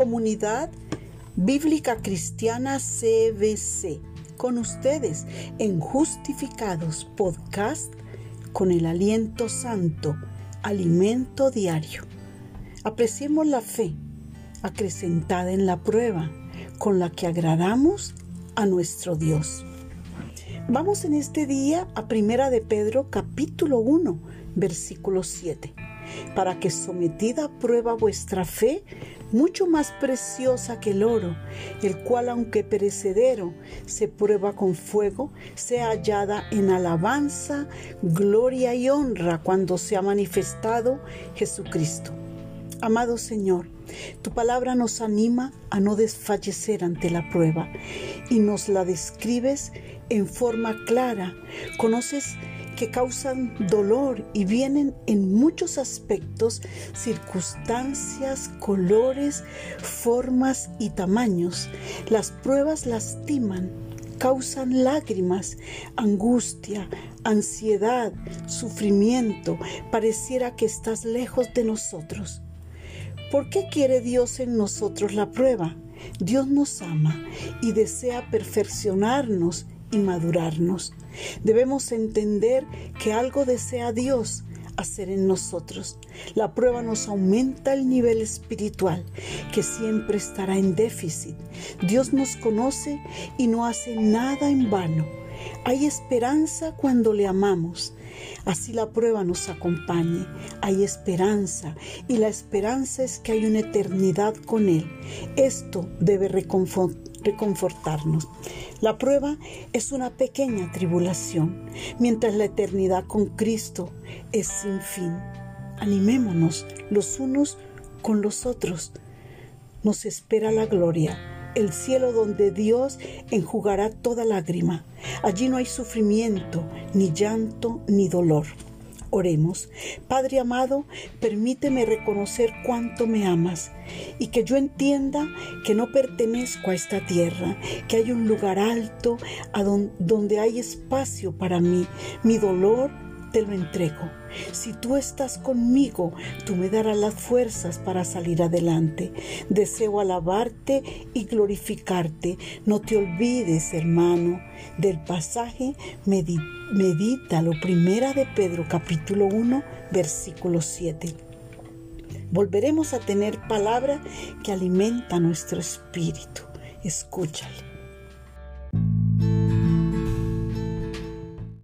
Comunidad Bíblica Cristiana CBC. Con ustedes en Justificados Podcast con el aliento santo, alimento diario. Apreciemos la fe acrecentada en la prueba con la que agradamos a nuestro Dios. Vamos en este día a Primera de Pedro capítulo 1, versículo 7 para que sometida a prueba vuestra fe, mucho más preciosa que el oro, el cual aunque perecedero se prueba con fuego, sea hallada en alabanza, gloria y honra cuando se ha manifestado Jesucristo. Amado Señor, tu palabra nos anima a no desfallecer ante la prueba y nos la describes en forma clara. Conoces que causan dolor y vienen en muchos aspectos, circunstancias, colores, formas y tamaños. Las pruebas lastiman, causan lágrimas, angustia, ansiedad, sufrimiento. Pareciera que estás lejos de nosotros. ¿Por qué quiere Dios en nosotros la prueba? Dios nos ama y desea perfeccionarnos y madurarnos. Debemos entender que algo desea Dios hacer en nosotros. La prueba nos aumenta el nivel espiritual, que siempre estará en déficit. Dios nos conoce y no hace nada en vano. Hay esperanza cuando le amamos. Así la prueba nos acompañe. Hay esperanza y la esperanza es que hay una eternidad con Él. Esto debe reconfortarnos. La prueba es una pequeña tribulación, mientras la eternidad con Cristo es sin fin. Animémonos los unos con los otros. Nos espera la gloria, el cielo donde Dios enjugará toda lágrima. Allí no hay sufrimiento, ni llanto, ni dolor. Oremos. Padre amado, permíteme reconocer cuánto me amas y que yo entienda que no pertenezco a esta tierra, que hay un lugar alto a donde hay espacio para mí. Mi dolor te lo entrego. Si tú estás conmigo, tú me darás las fuerzas para salir adelante. Deseo alabarte y glorificarte. No te olvides, hermano, del pasaje medita lo primera de Pedro capítulo 1, versículo 7. Volveremos a tener palabra que alimenta nuestro espíritu. Escúchale.